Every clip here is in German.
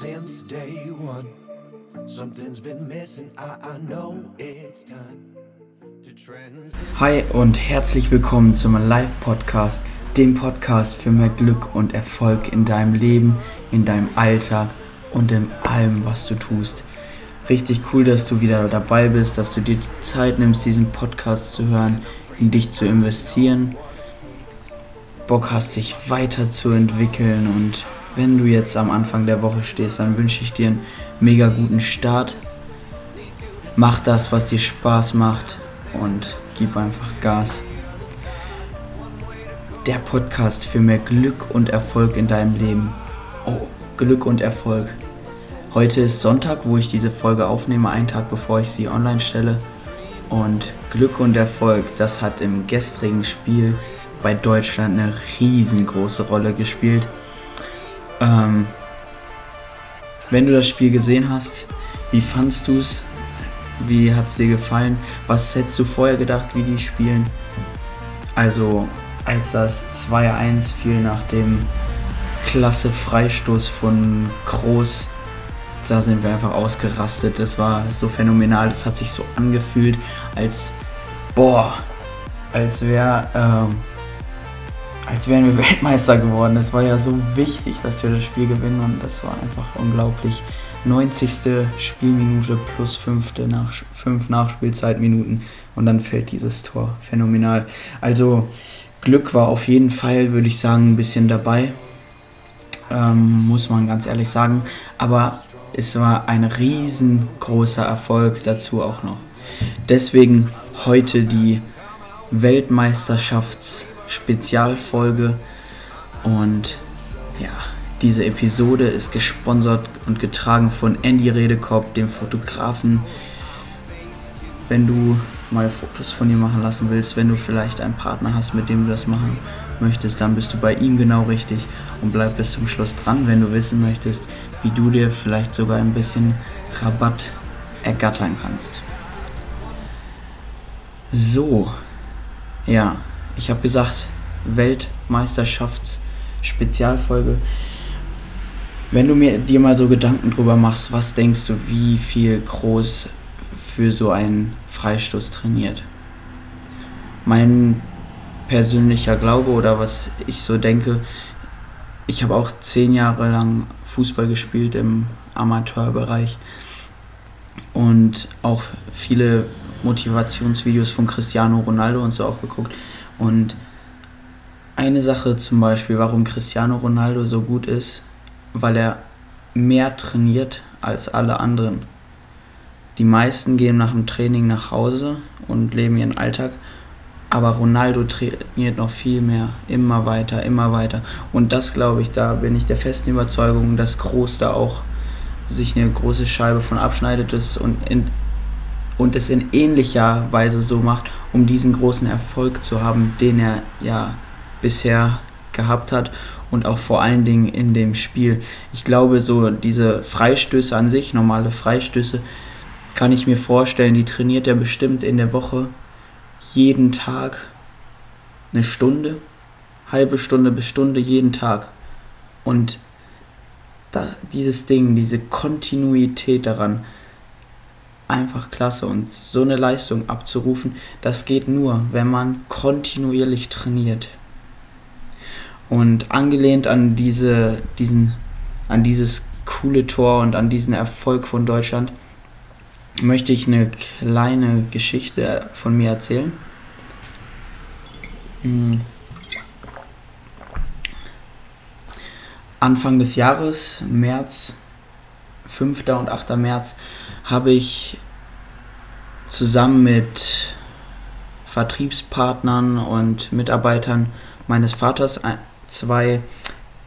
since day one. Something's been missing, I, I know it's time. Hi und herzlich willkommen zum Live-Podcast, dem Podcast für mehr Glück und Erfolg in deinem Leben, in deinem Alltag und in allem, was du tust. Richtig cool, dass du wieder dabei bist, dass du dir die Zeit nimmst, diesen Podcast zu hören, in dich zu investieren, Bock hast, dich weiterzuentwickeln und wenn du jetzt am Anfang der Woche stehst, dann wünsche ich dir einen mega guten Start. Mach das, was dir Spaß macht und gib einfach Gas. Der Podcast für mehr Glück und Erfolg in deinem Leben. Oh, Glück und Erfolg. Heute ist Sonntag, wo ich diese Folge aufnehme, einen Tag bevor ich sie online stelle. Und Glück und Erfolg, das hat im gestrigen Spiel bei Deutschland eine riesengroße Rolle gespielt. Ähm, wenn du das Spiel gesehen hast, wie fandst du es? Wie hat es dir gefallen? Was hättest du vorher gedacht, wie die spielen? Also, als das 2-1 fiel nach dem klasse Freistoß von Groß, da sind wir einfach ausgerastet. Das war so phänomenal. Das hat sich so angefühlt, als, boah, als wäre, ähm, als wären wir Weltmeister geworden. Es war ja so wichtig, dass wir das Spiel gewinnen und das war einfach unglaublich. 90. Spielminute plus 5 nach, 5 Nachspielzeitminuten und dann fällt dieses Tor. Phänomenal. Also Glück war auf jeden Fall, würde ich sagen, ein bisschen dabei. Ähm, muss man ganz ehrlich sagen. Aber es war ein riesengroßer Erfolg dazu auch noch. Deswegen heute die Weltmeisterschafts-Spezialfolge. Und ja, diese Episode ist gesponsert und getragen von Andy Redekopp, dem Fotografen. Wenn du mal Fotos von dir machen lassen willst, wenn du vielleicht einen Partner hast, mit dem du das machen möchtest, dann bist du bei ihm genau richtig und bleib bis zum Schluss dran, wenn du wissen möchtest, wie du dir vielleicht sogar ein bisschen Rabatt ergattern kannst. So, ja, ich habe gesagt, Weltmeisterschafts-Spezialfolge. Wenn du mir dir mal so Gedanken drüber machst, was denkst du, wie viel groß für so einen Freistoß trainiert? Mein persönlicher Glaube oder was ich so denke, ich habe auch zehn Jahre lang Fußball gespielt im Amateurbereich und auch viele Motivationsvideos von Cristiano Ronaldo und so auch geguckt. Und eine Sache zum Beispiel, warum Cristiano Ronaldo so gut ist, weil er mehr trainiert als alle anderen. Die meisten gehen nach dem Training nach Hause und leben ihren Alltag, aber Ronaldo trainiert noch viel mehr, immer weiter, immer weiter. Und das glaube ich, da bin ich der festen Überzeugung, dass Groß da auch sich eine große Scheibe von abschneidet ist und, in, und es in ähnlicher Weise so macht, um diesen großen Erfolg zu haben, den er ja bisher gehabt hat und auch vor allen Dingen in dem Spiel. Ich glaube, so diese Freistöße an sich, normale Freistöße, kann ich mir vorstellen, die trainiert er bestimmt in der Woche jeden Tag eine Stunde, halbe Stunde bis Stunde jeden Tag. Und das, dieses Ding, diese Kontinuität daran, einfach klasse. Und so eine Leistung abzurufen, das geht nur, wenn man kontinuierlich trainiert. Und angelehnt an diese, diesen, an dieses coole Tor und an diesen Erfolg von Deutschland, möchte ich eine kleine Geschichte von mir erzählen. Hm. Anfang des Jahres, März, 5. und 8. März, habe ich zusammen mit Vertriebspartnern und Mitarbeitern meines Vaters zwei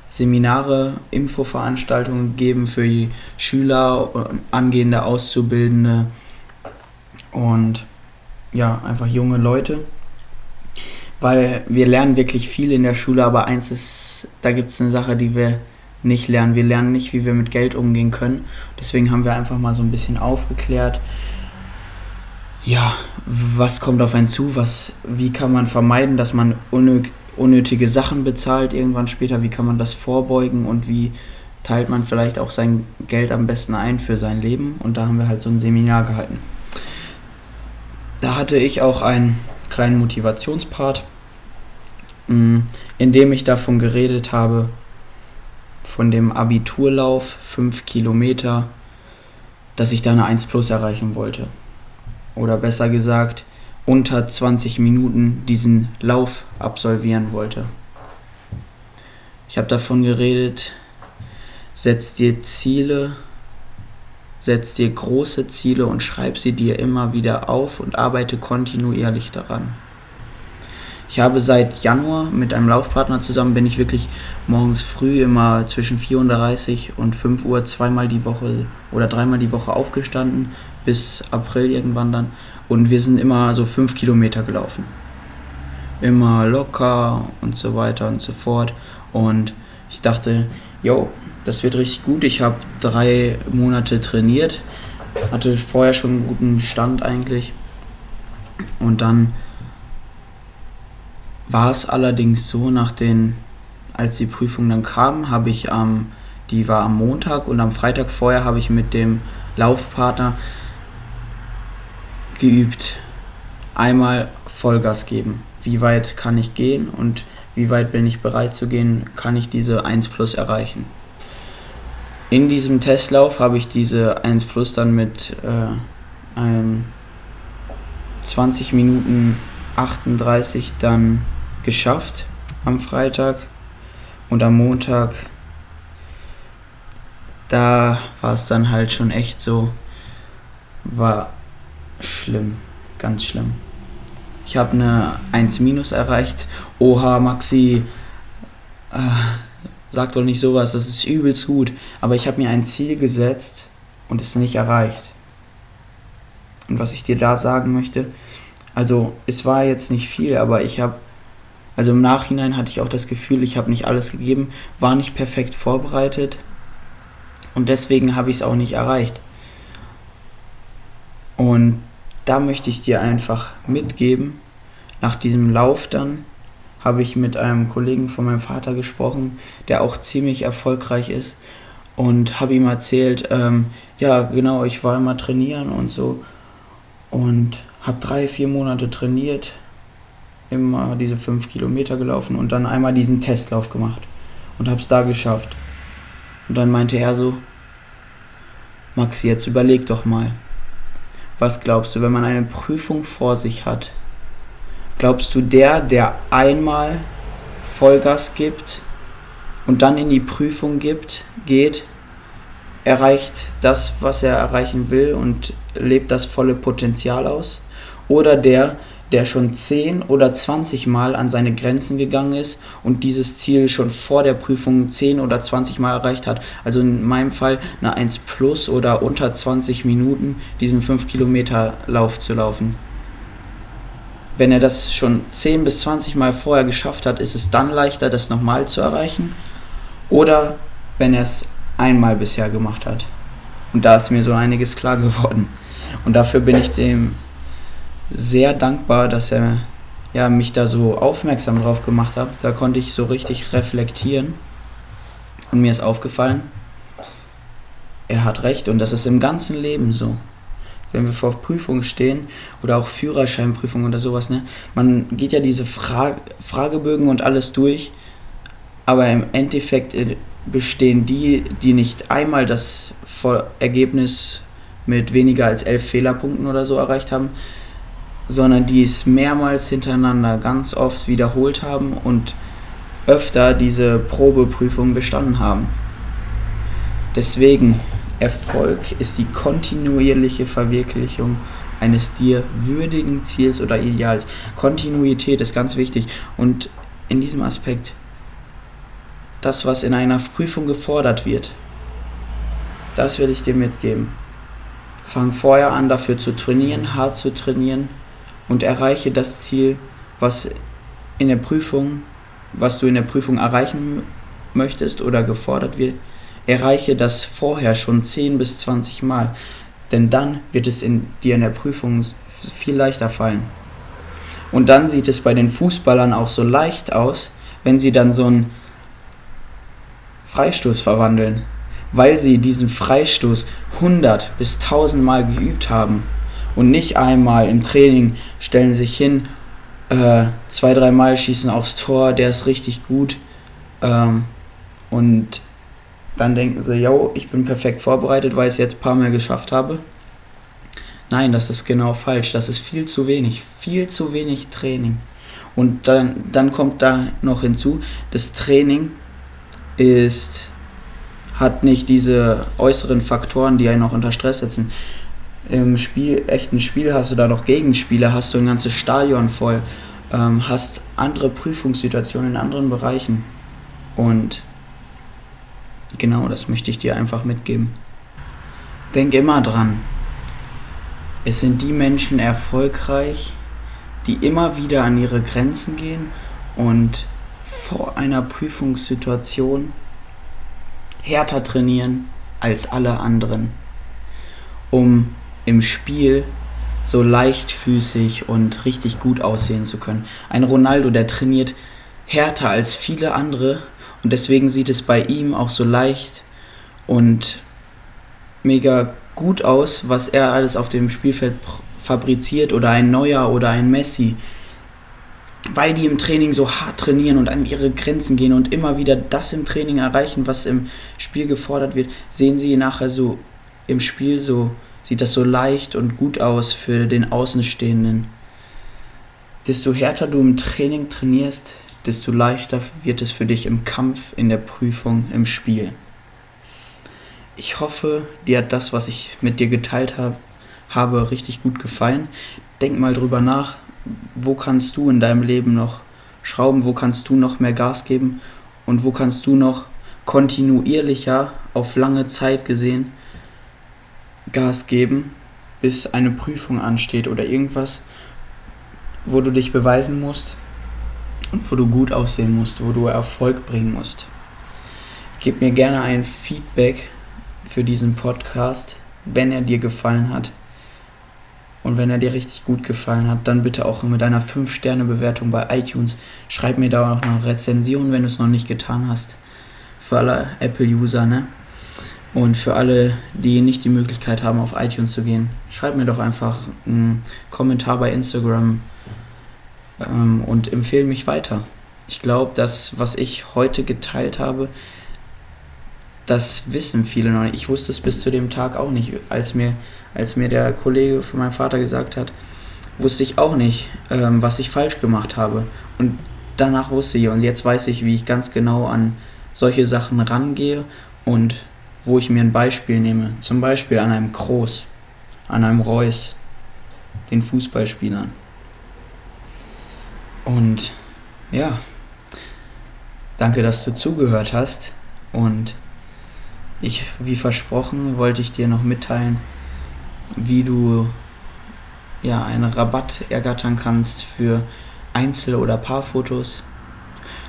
Seminare, Infoveranstaltungen gegeben für die Schüler, angehende Auszubildende und ja, einfach junge Leute. Weil wir lernen wirklich viel in der Schule, aber eins ist, da gibt es eine Sache, die wir nicht lernen. Wir lernen nicht, wie wir mit Geld umgehen können. Deswegen haben wir einfach mal so ein bisschen aufgeklärt, ja, was kommt auf einen zu, was, wie kann man vermeiden, dass man unnötige Sachen bezahlt irgendwann später, wie kann man das vorbeugen und wie teilt man vielleicht auch sein Geld am besten ein für sein Leben. Und da haben wir halt so ein Seminar gehalten. Da hatte ich auch einen kleinen Motivationspart, mm, in dem ich davon geredet habe, von dem Abiturlauf, 5 Kilometer, dass ich da eine 1 Plus erreichen wollte. Oder besser gesagt, unter 20 Minuten diesen Lauf absolvieren wollte. Ich habe davon geredet, setz dir Ziele, setz dir große Ziele und schreib sie dir immer wieder auf und arbeite kontinuierlich daran. Ich habe seit Januar mit einem Laufpartner zusammen, bin ich wirklich morgens früh immer zwischen 4.30 und 5 Uhr zweimal die Woche oder dreimal die Woche aufgestanden, bis April irgendwann dann. Und wir sind immer so 5 Kilometer gelaufen. Immer locker und so weiter und so fort. Und ich dachte, yo, das wird richtig gut. Ich habe drei Monate trainiert, hatte vorher schon einen guten Stand eigentlich. Und dann war es allerdings so, nach den, als die Prüfung dann kam, habe ich am, ähm, die war am Montag und am Freitag vorher habe ich mit dem Laufpartner geübt. Einmal Vollgas geben. Wie weit kann ich gehen und wie weit bin ich bereit zu gehen, kann ich diese 1 Plus erreichen. In diesem Testlauf habe ich diese 1 Plus dann mit äh, einem 20 Minuten 38 dann geschafft am Freitag und am Montag, da war es dann halt schon echt so, war schlimm, ganz schlimm. Ich habe eine 1 minus erreicht. Oha, Maxi, äh, sag doch nicht sowas, das ist übelst gut. Aber ich habe mir ein Ziel gesetzt und es nicht erreicht. Und was ich dir da sagen möchte, also es war jetzt nicht viel, aber ich habe also im Nachhinein hatte ich auch das Gefühl, ich habe nicht alles gegeben, war nicht perfekt vorbereitet und deswegen habe ich es auch nicht erreicht. Und da möchte ich dir einfach mitgeben, nach diesem Lauf dann habe ich mit einem Kollegen von meinem Vater gesprochen, der auch ziemlich erfolgreich ist und habe ihm erzählt, ähm, ja genau, ich war immer trainieren und so und habe drei, vier Monate trainiert, immer diese fünf Kilometer gelaufen und dann einmal diesen Testlauf gemacht und habe es da geschafft. Und dann meinte er so, Max, jetzt überleg doch mal, was glaubst du, wenn man eine Prüfung vor sich hat? Glaubst du, der, der einmal Vollgas gibt und dann in die Prüfung gibt, geht, erreicht das, was er erreichen will und lebt das volle Potenzial aus? Oder der, der schon 10 oder 20 Mal an seine Grenzen gegangen ist und dieses Ziel schon vor der Prüfung 10 oder 20 Mal erreicht hat. Also in meinem Fall eine 1 plus oder unter 20 Minuten diesen 5 Kilometer Lauf zu laufen. Wenn er das schon 10 bis 20 Mal vorher geschafft hat, ist es dann leichter, das nochmal zu erreichen. Oder wenn er es einmal bisher gemacht hat. Und da ist mir so einiges klar geworden. Und dafür bin ich dem sehr dankbar, dass er ja, mich da so aufmerksam drauf gemacht hat. Da konnte ich so richtig reflektieren. Und mir ist aufgefallen, er hat recht und das ist im ganzen Leben so. Wenn wir vor Prüfungen stehen oder auch Führerscheinprüfungen oder sowas, ne? Man geht ja diese Fra Fragebögen und alles durch, aber im Endeffekt äh, bestehen die, die nicht einmal das Ergebnis mit weniger als elf Fehlerpunkten oder so erreicht haben, sondern die es mehrmals hintereinander ganz oft wiederholt haben und öfter diese Probeprüfung bestanden haben. Deswegen, Erfolg ist die kontinuierliche Verwirklichung eines dir würdigen Ziels oder Ideals. Kontinuität ist ganz wichtig und in diesem Aspekt das, was in einer Prüfung gefordert wird, das will ich dir mitgeben. Fang vorher an, dafür zu trainieren, hart zu trainieren und erreiche das Ziel, was in der Prüfung, was du in der Prüfung erreichen möchtest oder gefordert wird, erreiche das vorher schon 10 bis 20 Mal, denn dann wird es in dir in der Prüfung viel leichter fallen. Und dann sieht es bei den Fußballern auch so leicht aus, wenn sie dann so einen Freistoß verwandeln. weil sie diesen Freistoß 100 bis 1000 Mal geübt haben und nicht einmal im Training stellen sich hin, äh, zwei, drei Mal schießen aufs Tor, der ist richtig gut ähm, und dann denken sie, yo, ich bin perfekt vorbereitet, weil ich es jetzt ein paar Mal geschafft habe. Nein, das ist genau falsch. Das ist viel zu wenig. Viel zu wenig Training. Und dann, dann kommt da noch hinzu, das Training ist, hat nicht diese äußeren Faktoren, die einen auch unter Stress setzen. Im Spiel, echten Spiel hast du da noch Gegenspieler, hast du ein ganzes Stadion voll, ähm, hast andere Prüfungssituationen in anderen Bereichen. Und genau das möchte ich dir einfach mitgeben. Denk immer dran, es sind die Menschen erfolgreich, die immer wieder an ihre Grenzen gehen und vor einer Prüfungssituation härter trainieren als alle anderen, um im Spiel so leichtfüßig und richtig gut aussehen zu können. Ein Ronaldo, der trainiert härter als viele andere und deswegen sieht es bei ihm auch so leicht und mega gut aus, was er alles auf dem Spielfeld fabriziert oder ein Neuer oder ein Messi. Weil die im Training so hart trainieren und an ihre Grenzen gehen und immer wieder das im Training erreichen, was im Spiel gefordert wird, sehen sie nachher so im Spiel so, sieht das so leicht und gut aus für den Außenstehenden. Desto härter du im Training trainierst, desto leichter wird es für dich im Kampf, in der Prüfung, im Spiel. Ich hoffe, dir hat das, was ich mit dir geteilt habe, habe richtig gut gefallen. Denk mal drüber nach, wo kannst du in deinem Leben noch schrauben, wo kannst du noch mehr Gas geben und wo kannst du noch kontinuierlicher auf lange Zeit gesehen Gas geben, bis eine Prüfung ansteht oder irgendwas, wo du dich beweisen musst und wo du gut aussehen musst, wo du Erfolg bringen musst. Gib mir gerne ein Feedback für diesen Podcast, wenn er dir gefallen hat. Und wenn er dir richtig gut gefallen hat, dann bitte auch mit einer 5-Sterne-Bewertung bei iTunes. Schreib mir da auch noch eine Rezension, wenn du es noch nicht getan hast. Für alle Apple-User, ne? Und für alle, die nicht die Möglichkeit haben, auf iTunes zu gehen, schreib mir doch einfach einen Kommentar bei Instagram ähm, und empfehle mich weiter. Ich glaube, das, was ich heute geteilt habe, das wissen viele noch nicht. Ich wusste es bis zu dem Tag auch nicht. Als mir, als mir der Kollege von meinem Vater gesagt hat, wusste ich auch nicht, ähm, was ich falsch gemacht habe. Und danach wusste ich und jetzt weiß ich, wie ich ganz genau an solche Sachen rangehe und wo ich mir ein Beispiel nehme. Zum Beispiel an einem Kroos, an einem Reus, den Fußballspielern. Und ja, danke, dass du zugehört hast und ich, wie versprochen, wollte ich dir noch mitteilen, wie du ja, einen Rabatt ergattern kannst für Einzel- oder Paarfotos.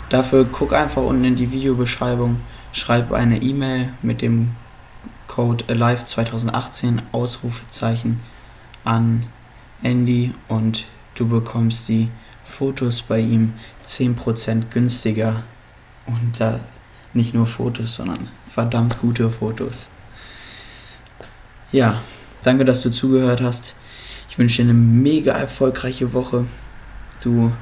Dafür guck einfach unten in die Videobeschreibung, schreib eine E-Mail mit dem Code Alive 2018 Ausrufezeichen an Andy und du bekommst die Fotos bei ihm 10% günstiger. Und da nicht nur Fotos, sondern verdammt gute Fotos. Ja, danke, dass du zugehört hast. Ich wünsche dir eine mega erfolgreiche Woche. Du,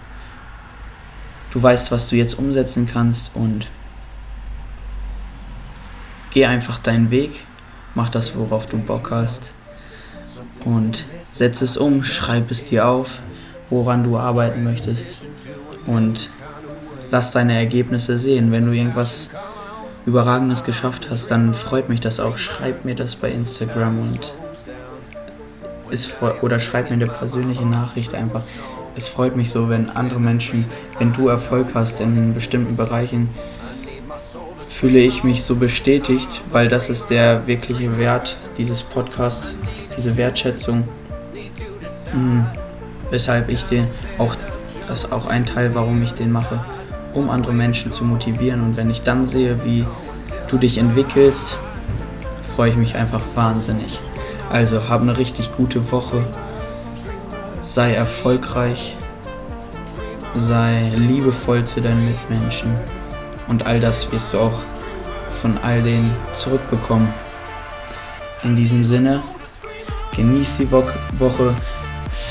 du weißt, was du jetzt umsetzen kannst und geh einfach deinen Weg, mach das, worauf du Bock hast und setz es um, schreib es dir auf, woran du arbeiten möchtest und lass deine Ergebnisse sehen. Wenn du irgendwas Überragendes geschafft hast, dann freut mich das auch. Schreib mir das bei Instagram und es oder schreib mir eine persönliche Nachricht einfach. Es freut mich so, wenn andere Menschen, wenn du Erfolg hast in bestimmten Bereichen, fühle ich mich so bestätigt, weil das ist der wirkliche Wert dieses Podcasts, diese Wertschätzung. Mhm. Weshalb ich den auch, das ist auch ein Teil, warum ich den mache um andere Menschen zu motivieren. Und wenn ich dann sehe, wie du dich entwickelst, freue ich mich einfach wahnsinnig. Also hab eine richtig gute Woche, sei erfolgreich, sei liebevoll zu deinen Mitmenschen und all das wirst du auch von all denen zurückbekommen. In diesem Sinne, genieß die Woche,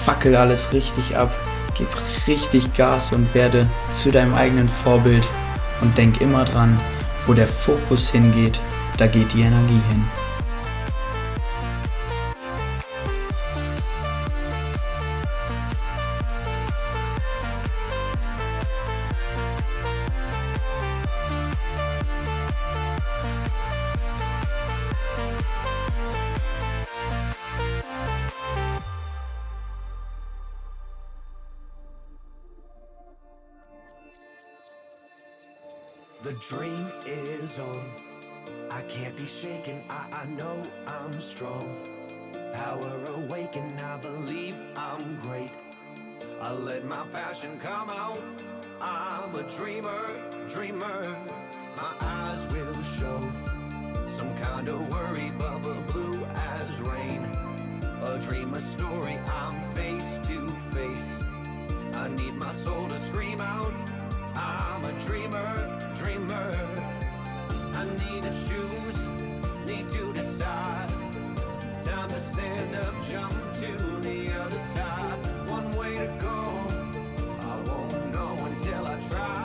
fackel alles richtig ab, gib richtig Gas und werde zu deinem eigenen Vorbild und denk immer dran, wo der Fokus hingeht, da geht die Energie hin. Dream is on. I can't be shaken. I, I know I'm strong. Power awaken. I believe I'm great. I let my passion come out. I'm a dreamer, dreamer. My eyes will show some kind of worry, bubble blue as rain. A dream, a story. I'm face to face. I need my soul to scream out. I'm a dreamer, dreamer. I need to choose, need to decide. Time to stand up, jump to the other side. One way to go, I won't know until I try.